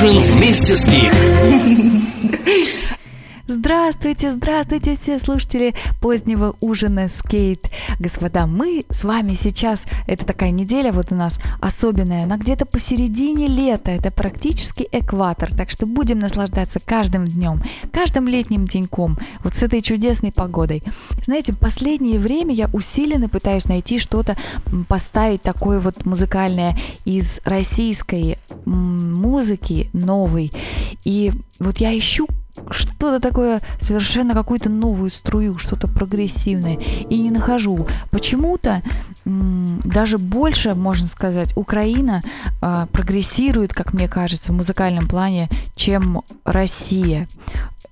Ужин вместе с Гик. Здравствуйте, здравствуйте все слушатели позднего ужина скейт. Господа, мы с вами сейчас, это такая неделя вот у нас особенная, она где-то посередине лета, это практически экватор, так что будем наслаждаться каждым днем, каждым летним деньком, вот с этой чудесной погодой. Знаете, последнее время я усиленно пытаюсь найти что-то, поставить такое вот музыкальное из российской музыки новой, и вот я ищу что-то такое, совершенно какую-то новую струю, что-то прогрессивное, и не нахожу. Почему-то даже больше, можно сказать, Украина э, прогрессирует, как мне кажется, в музыкальном плане, чем Россия.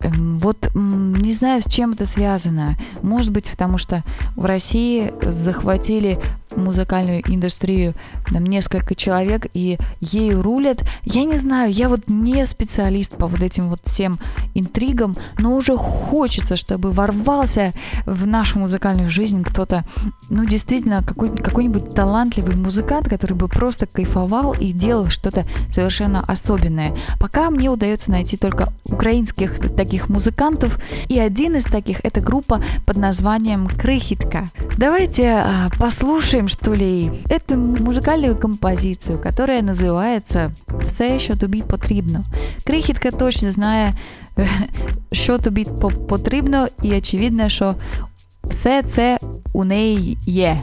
Эм, вот не знаю, с чем это связано. Может быть, потому что в России захватили музыкальную индустрию там несколько человек и ею рулят. Я не знаю, я вот не специалист по вот этим вот всем интригам, но уже хочется, чтобы ворвался в нашу музыкальную жизнь кто-то, ну, действительно, какой, какой-нибудь талантливый музыкант, который бы просто кайфовал и делал что-то совершенно особенное. Пока мне удается найти только украинских таких музыкантов, и один из таких это группа под названием Крыхитка. Давайте а, послушаем, что ли, эту музыкальную композицию, которая называется «Все, що тобі потрібно». Крихітка точно знає, що тобі потрібно, і очевидно, що все це у неї є.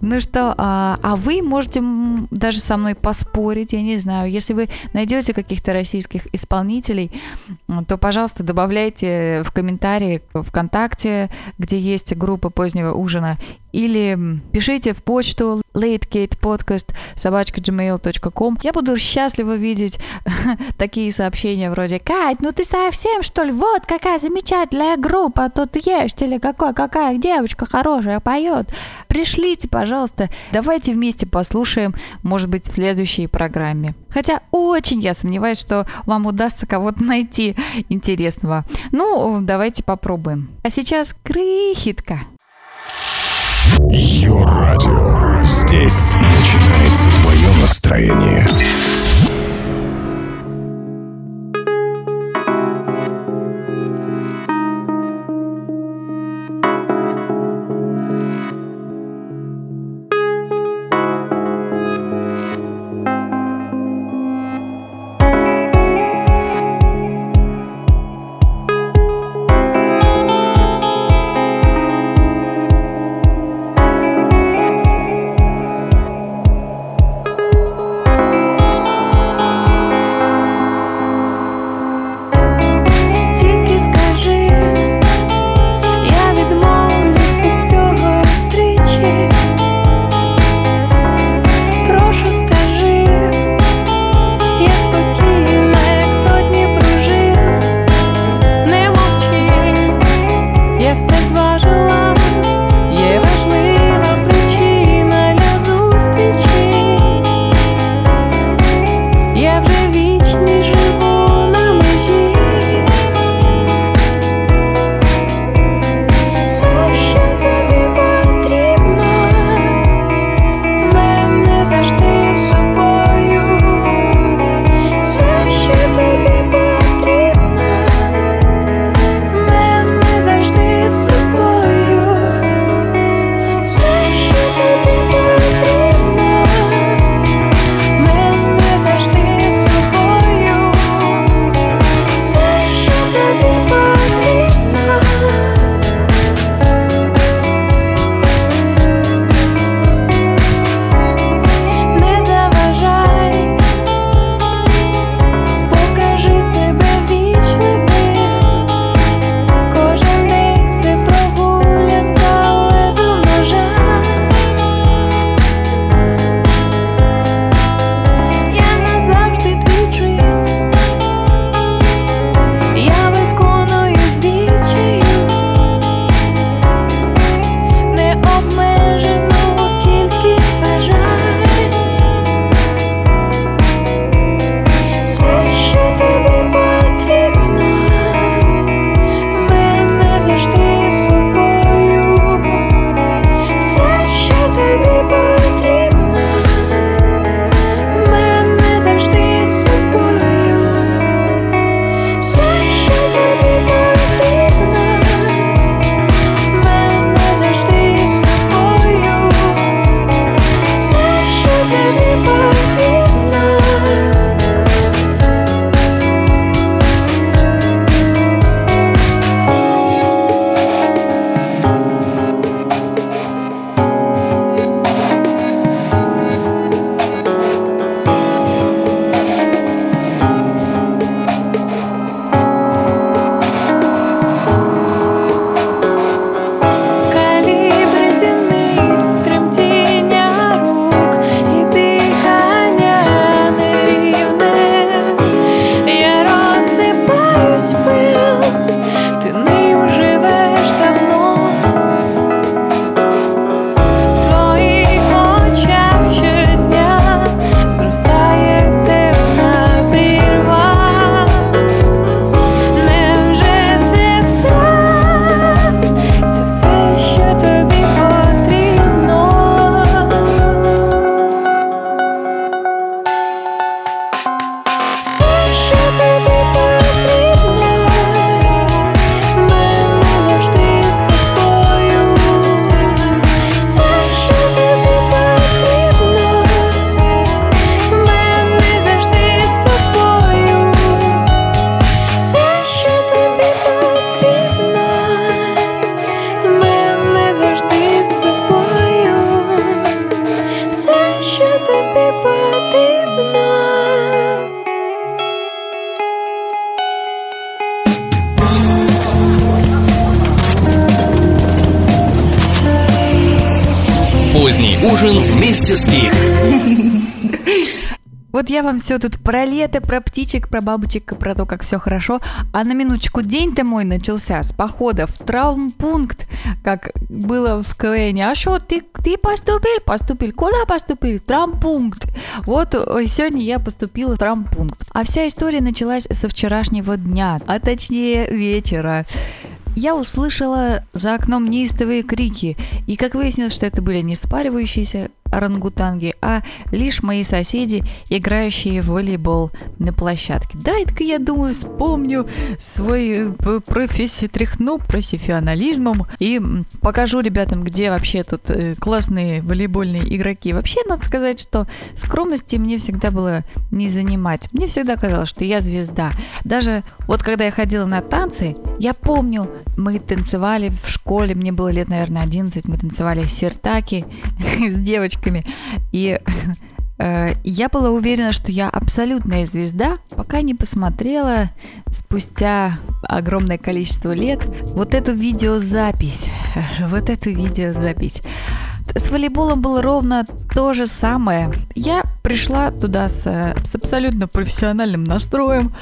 Ну что, а, а вы можете даже со мной поспорить, я не знаю, если вы найдете каких-то российских исполнителей, то, пожалуйста, добавляйте в комментарии ВКонтакте, где есть группа позднего ужина, или пишите в почту gmail.com. Я буду счастлива видеть такие сообщения вроде «Кать, ну ты совсем, что ли? Вот какая замечательная группа тут есть, или какой, какая девочка хорошая поет. Пришлите, пожалуйста, давайте вместе послушаем, может быть, в следующей программе. Хотя очень я сомневаюсь, что вам удастся кого-то найти интересного. Ну, давайте попробуем. А сейчас крыхитка. Йо-радио. Здесь начинается твое настроение. Я вам все тут про лето, про птичек, про бабочек, про то, как все хорошо. А на минуточку день-то мой начался с похода в травмпункт, как было в КВН. А что, ты, ты поступил? Поступил. Куда поступил? В травмпункт. Вот сегодня я поступила в травмпункт. А вся история началась со вчерашнего дня, а точнее вечера я услышала за окном неистовые крики, и как выяснилось, что это были не спаривающиеся орангутанги, а лишь мои соседи, играющие в волейбол на площадке. Дай-ка я думаю, вспомню свой э, профессии, тряхну профессионализмом и покажу ребятам, где вообще тут э, классные волейбольные игроки. Вообще, надо сказать, что скромности мне всегда было не занимать. Мне всегда казалось, что я звезда. Даже вот когда я ходила на танцы, я помню, мы танцевали в школе, мне было лет, наверное, 11, мы танцевали сертаки с девочками, и э, я была уверена, что я абсолютная звезда, пока не посмотрела спустя огромное количество лет вот эту видеозапись, вот эту видеозапись. С волейболом было ровно то же самое. Я пришла туда с, с абсолютно профессиональным настроем,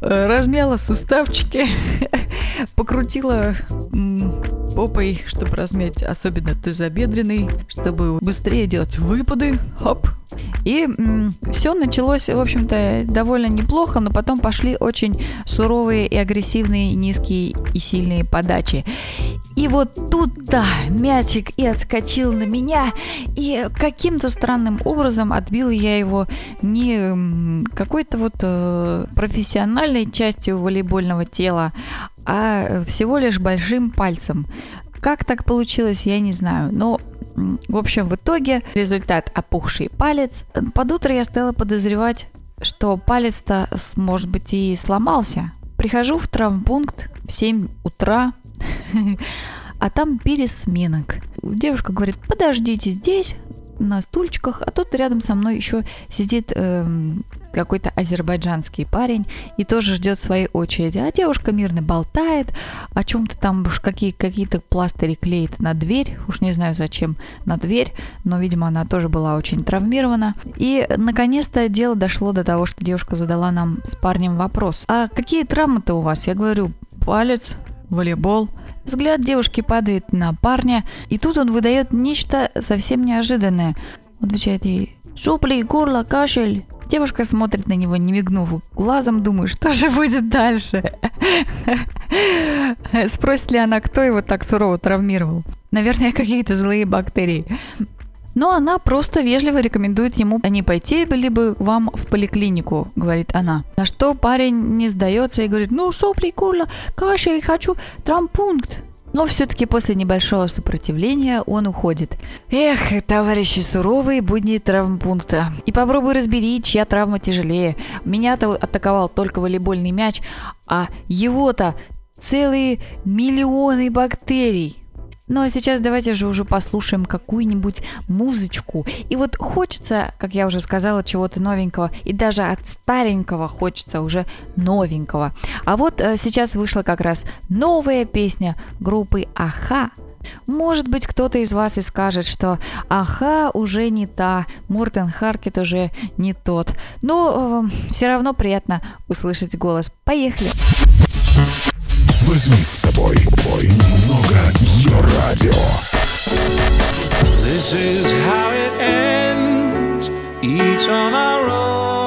э, размяла суставчики, покрутила попой, чтобы размять особенно тазобедренный, чтобы быстрее делать выпады. Хоп. И все началось, в общем-то, довольно неплохо, но потом пошли очень суровые и агрессивные, низкие и сильные подачи. И вот тут, да, мячик и отскочил на меня, и каким-то странным образом отбил я его не какой-то вот э, профессиональной частью волейбольного тела, а всего лишь большим пальцем. Как так получилось, я не знаю. Но в общем, в итоге результат опухший палец. Под утро я стала подозревать, что палец-то, может быть, и сломался. Прихожу в травмпункт в 7 утра, а там пересменок. Девушка говорит, подождите здесь, на стульчиках, а тут рядом со мной еще сидит э, какой-то азербайджанский парень и тоже ждет своей очереди. А девушка мирно болтает, о чем-то там уж какие, какие-то пластыри клеит на дверь, уж не знаю зачем на дверь, но, видимо, она тоже была очень травмирована. И, наконец-то, дело дошло до того, что девушка задала нам с парнем вопрос. А какие травмы-то у вас? Я говорю, палец, волейбол – Взгляд девушки падает на парня, и тут он выдает нечто совсем неожиданное. Он отвечает ей «Сопли, горло, кашель». Девушка смотрит на него, не мигнув глазом, думает, что же будет дальше. Спросит ли она, кто его так сурово травмировал? Наверное, какие-то злые бактерии. Но она просто вежливо рекомендует ему не пойти либо вам в поликлинику, говорит она. На что парень не сдается и говорит, ну, сопли, курла, каша, я хочу травмпункт. Но все-таки после небольшого сопротивления он уходит. Эх, товарищи суровые будни травмпункта. И попробуй разбери, чья травма тяжелее. Меня-то атаковал только волейбольный мяч, а его-то целые миллионы бактерий. Ну а сейчас давайте же уже послушаем какую-нибудь музычку. И вот хочется, как я уже сказала, чего-то новенького. И даже от старенького хочется уже новенького. А вот э, сейчас вышла как раз новая песня группы Аха. Может быть, кто-то из вас и скажет, что Аха уже не та, Мортен Харкет уже не тот. Но э, все равно приятно услышать голос. Поехали! Возьми с собой бой немного ее радио. This is how it ends, each on our own.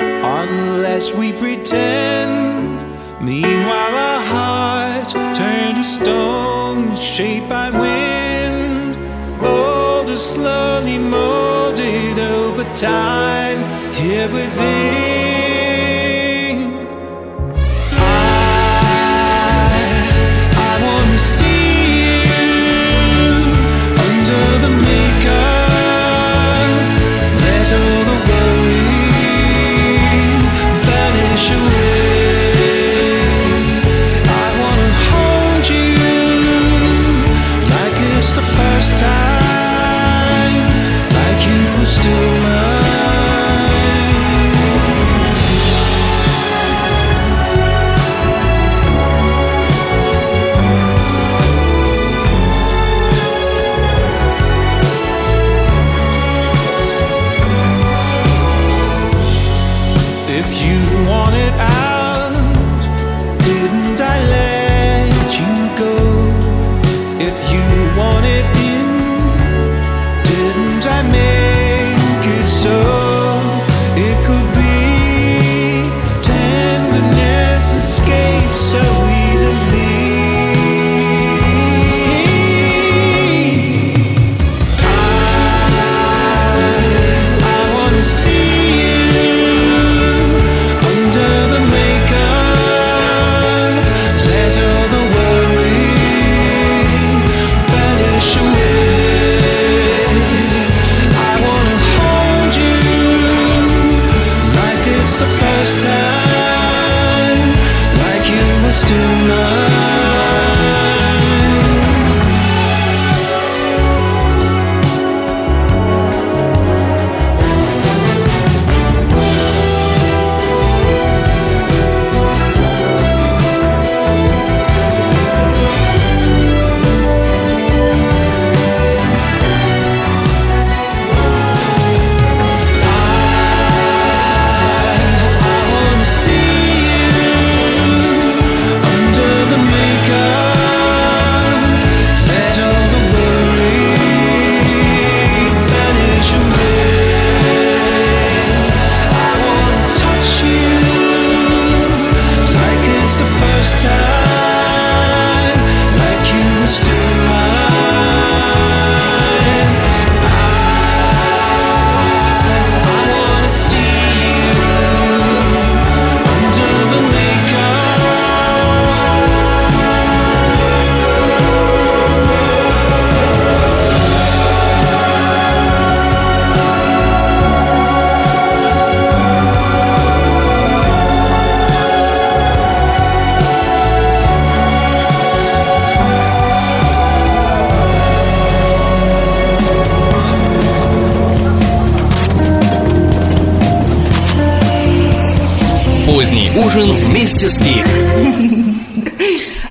Unless we pretend, meanwhile our hearts turn to stone, shaped by wind. Molded slowly, molded over time, here within. first time.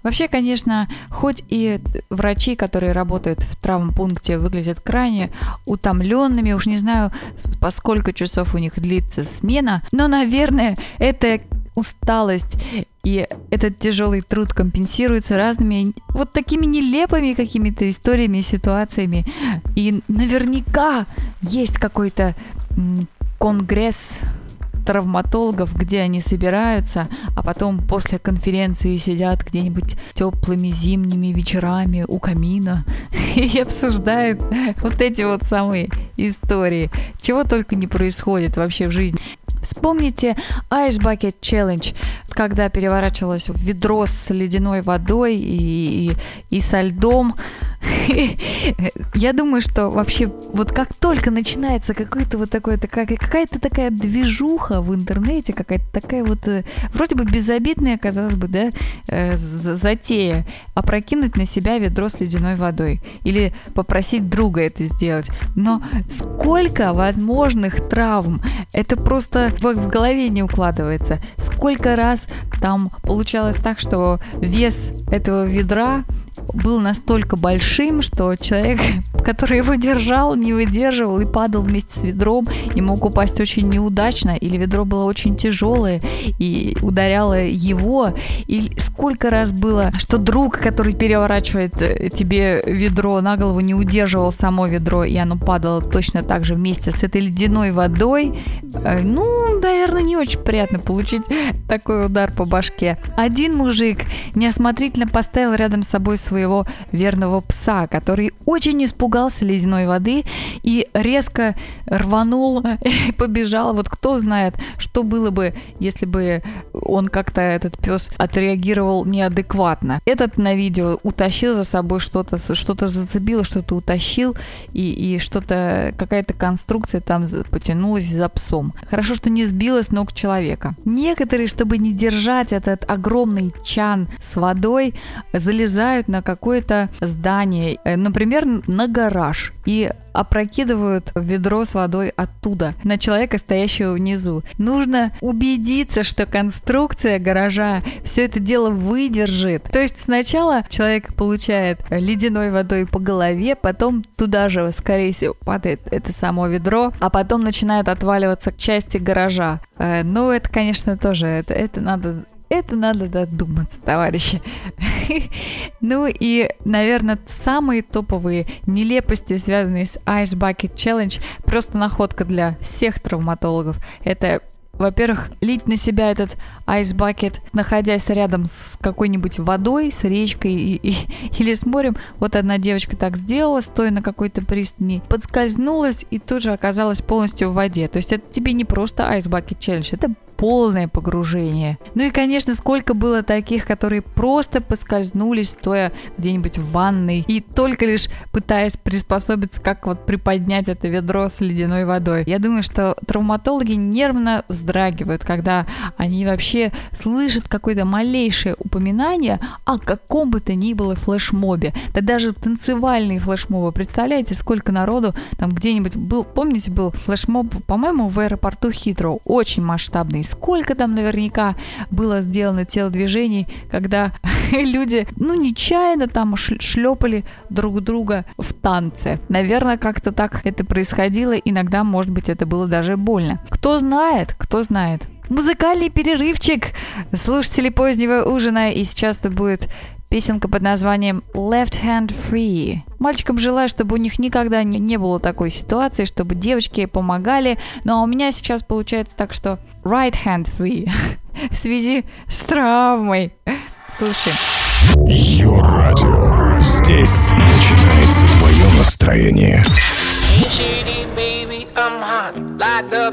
Вообще, конечно, хоть и врачи, которые работают в травмпункте, выглядят крайне утомленными, уж не знаю, по сколько часов у них длится смена, но, наверное, это усталость и этот тяжелый труд компенсируется разными вот такими нелепыми какими-то историями ситуациями. И наверняка есть какой-то конгресс травматологов, где они собираются, а потом после конференции сидят где-нибудь теплыми зимними вечерами у камина и обсуждают вот эти вот самые истории. Чего только не происходит вообще в жизни. Вспомните Ice Bucket Challenge, когда переворачивалось ведро с ледяной водой и, и, и со льдом. Я думаю, что вообще вот как только начинается какой-то вот такой, какая-то такая движуха в интернете, какая-то такая вот э, вроде бы безобидная, казалось бы, да, э, затея, опрокинуть на себя ведро с ледяной водой или попросить друга это сделать. Но сколько возможных травм, это просто в, в голове не укладывается. Сколько раз там получалось так, что вес этого ведра был настолько большим, что человек, который его держал, не выдерживал и падал вместе с ведром и мог упасть очень неудачно, или ведро было очень тяжелое и ударяло его. И сколько раз было, что друг, который переворачивает э, тебе ведро на голову, не удерживал само ведро, и оно падало точно так же вместе с этой ледяной водой. Э, ну, наверное, не очень приятно получить такой удар по башке. Один мужик неосмотрительно поставил рядом с собой своего верного пса, который очень испугался ледяной воды и резко рванул и побежал. Вот кто знает, что было бы, если бы он как-то, этот пес, отреагировал неадекватно. Этот на видео утащил за собой что-то, что-то зацепило, что-то утащил, и, и что-то, какая-то конструкция там потянулась за псом. Хорошо, что не сбила с ног человека. Некоторые, чтобы не держать этот огромный чан с водой, залезают на какое-то здание, э, например, на гараж, и опрокидывают ведро с водой оттуда на человека, стоящего внизу. Нужно убедиться, что конструкция гаража все это дело выдержит. То есть сначала человек получает ледяной водой по голове, потом туда же, скорее всего, падает это само ведро, а потом начинает отваливаться части гаража. Э, ну, это, конечно, тоже, это, это надо это надо додуматься, товарищи. ну и, наверное, самые топовые нелепости, связанные с Ice Bucket Challenge, просто находка для всех травматологов. Это во-первых, лить на себя этот айс-бакет, находясь рядом с какой-нибудь водой, с речкой и, и, или с морем. Вот одна девочка так сделала, стоя на какой-то пристани, подскользнулась и тут же оказалась полностью в воде. То есть это тебе не просто айс-бакет челлендж, это полное погружение. Ну и, конечно, сколько было таких, которые просто поскользнулись, стоя где-нибудь в ванной, и только лишь пытаясь приспособиться, как вот приподнять это ведро с ледяной водой. Я думаю, что травматологи нервно вздрагивают, когда они вообще слышат какое-то малейшее упоминание о каком бы то ни было флешмобе. Да даже танцевальные флешмобы. Представляете, сколько народу там где-нибудь был, помните, был флешмоб, по-моему, в аэропорту Хитроу, очень масштабный, сколько там наверняка было сделано телодвижений, когда люди, ну, нечаянно там шлепали друг друга в танце. Наверное, как-то так это происходило. Иногда, может быть, это было даже больно. Кто знает, кто знает. Музыкальный перерывчик слушатели позднего ужина, и сейчас это будет Песенка под названием Left Hand Free. Мальчикам желаю, чтобы у них никогда не, не было такой ситуации, чтобы девочки помогали. Ну а у меня сейчас получается так, что Right Hand Free в связи с травмой. Слушай. Йо радио. Здесь начинается твое настроение. Big about the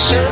Action.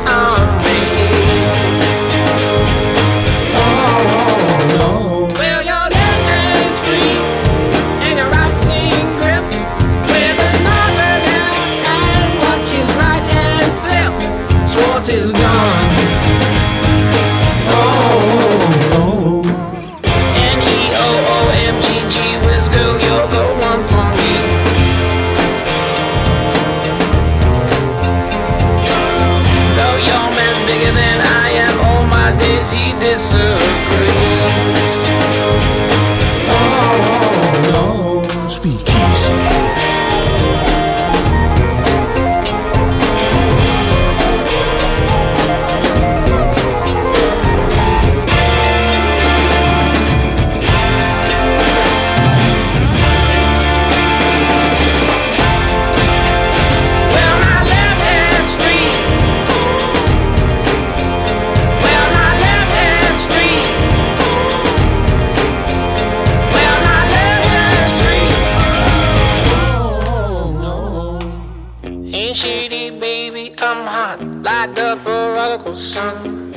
Prodigal son.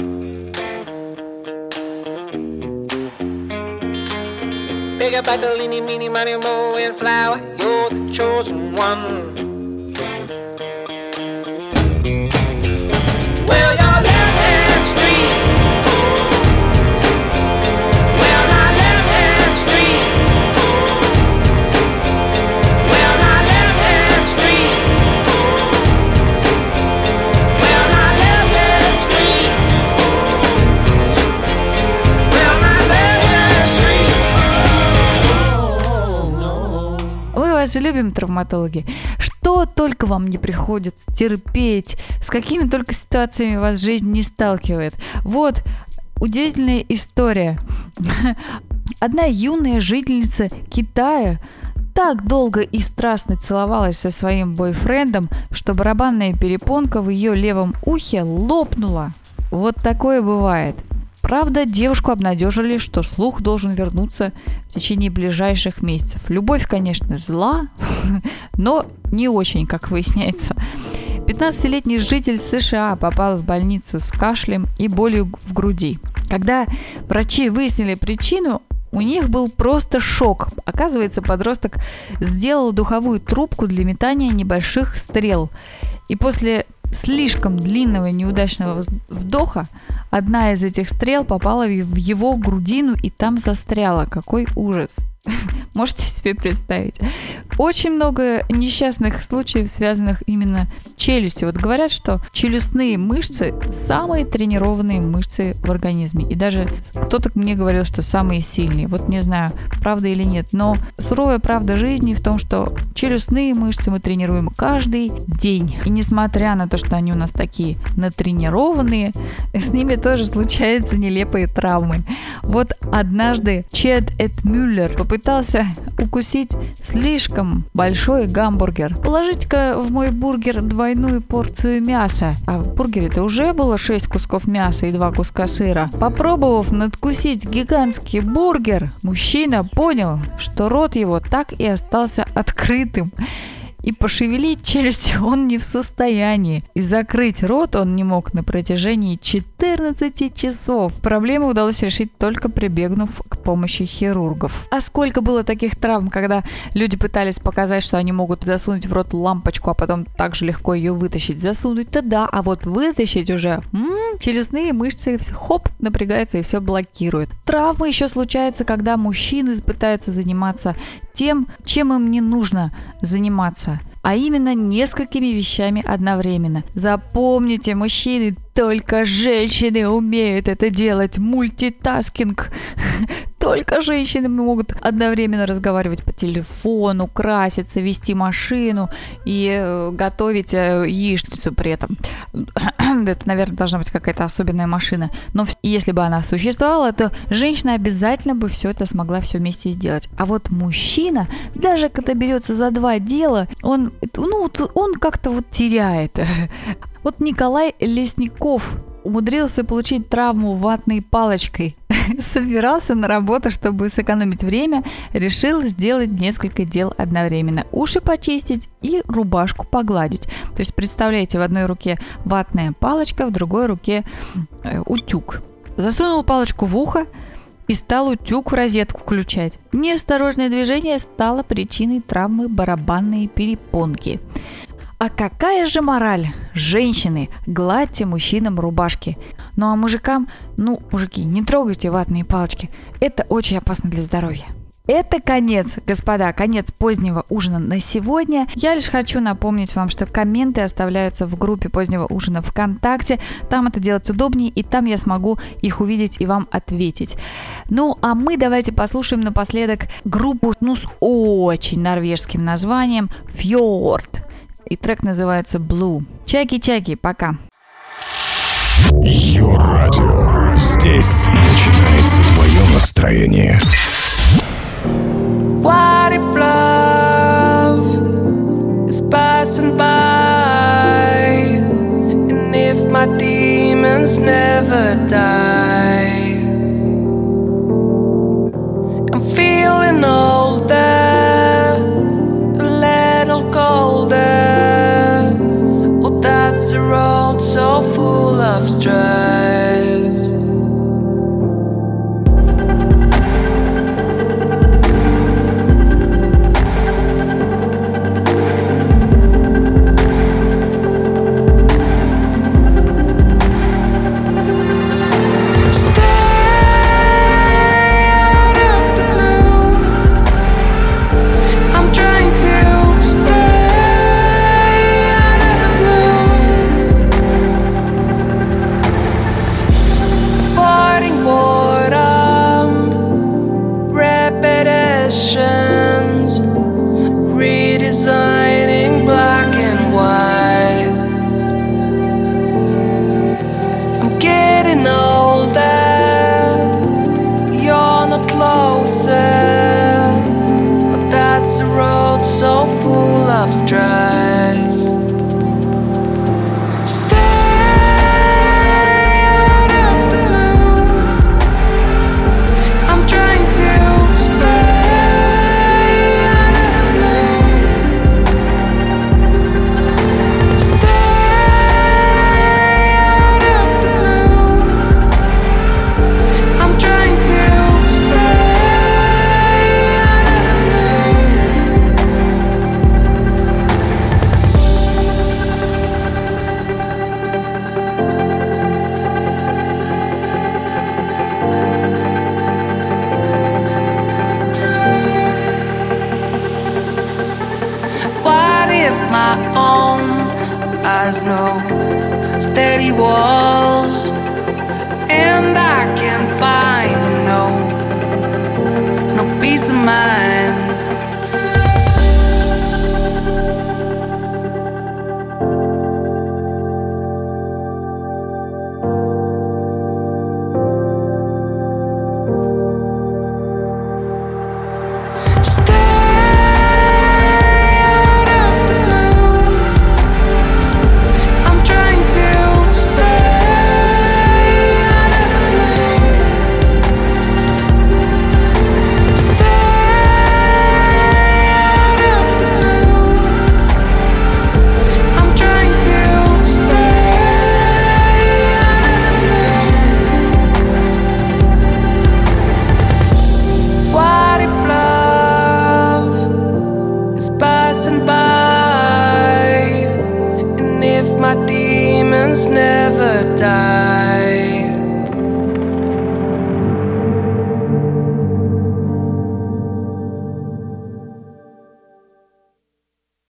Big up the leany, meeny, miny, mo, and flower. You're the chosen one. Любим, травматологи. Что только вам не приходится терпеть, с какими только ситуациями вас жизнь не сталкивает. Вот удивительная история. Одна юная жительница Китая так долго и страстно целовалась со своим бойфрендом, что барабанная перепонка в ее левом ухе лопнула. Вот такое бывает. Правда, девушку обнадежили, что слух должен вернуться в течение ближайших месяцев. Любовь, конечно, зла, но не очень, как выясняется. 15-летний житель США попал в больницу с кашлем и болью в груди. Когда врачи выяснили причину, у них был просто шок. Оказывается, подросток сделал духовую трубку для метания небольших стрел. И после слишком длинного и неудачного вдоха одна из этих стрел попала в его грудину и там застряла. Какой ужас! Можете себе представить? Очень много несчастных случаев, связанных именно с челюстью. Вот говорят, что челюстные мышцы самые тренированные мышцы в организме. И даже кто-то мне говорил, что самые сильные. Вот не знаю, правда или нет. Но суровая правда жизни в том, что челюстные мышцы мы тренируем каждый день. И несмотря на то, что они у нас такие натренированные, с ними тоже случаются нелепые травмы. Вот однажды Чед Эд Мюллер попытался укусить слишком большой гамбургер. Положите-ка в мой бургер двойную порцию мяса. А в бургере-то уже было 6 кусков мяса и 2 куска сыра. Попробовав надкусить гигантский бургер, мужчина понял, что рот его так и остался открытым. И пошевелить челюстью он не в состоянии. И закрыть рот он не мог на протяжении 14 часов. Проблему удалось решить только прибегнув к помощи хирургов. А сколько было таких травм, когда люди пытались показать, что они могут засунуть в рот лампочку, а потом так же легко ее вытащить. Засунуть-то да, а вот вытащить уже м, челюстные мышцы хоп, напрягаются и все блокирует. Травмы еще случаются, когда мужчины пытаются заниматься тем, чем им не нужно заниматься а именно несколькими вещами одновременно. Запомните, мужчины, только женщины умеют это делать. Multitasking. Только женщины могут одновременно разговаривать по телефону, краситься, вести машину и э, готовить э, яичницу при этом. Это, наверное, должна быть какая-то особенная машина. Но если бы она существовала, то женщина обязательно бы все это смогла все вместе сделать. А вот мужчина, даже когда берется за два дела, он, ну, он как-то вот теряет. Вот Николай Лесников умудрился получить травму ватной палочкой. Собирался на работу, чтобы сэкономить время, решил сделать несколько дел одновременно. Уши почистить и рубашку погладить. То есть, представляете, в одной руке ватная палочка, в другой руке э, утюг. Засунул палочку в ухо, и стал утюг в розетку включать. Неосторожное движение стало причиной травмы барабанной перепонки. А какая же мораль? Женщины, гладьте мужчинам рубашки. Ну а мужикам, ну, мужики, не трогайте ватные палочки. Это очень опасно для здоровья. Это конец, господа, конец позднего ужина на сегодня. Я лишь хочу напомнить вам, что комменты оставляются в группе позднего ужина ВКонтакте. Там это делать удобнее, и там я смогу их увидеть и вам ответить. Ну, а мы давайте послушаем напоследок группу ну, с очень норвежским названием «Фьорд». И трек называется «Blue». Чаки-чаки, пока. Йо-радио. Здесь начинается твое настроение. What if love is passing by? And if my demons never die? love's dry.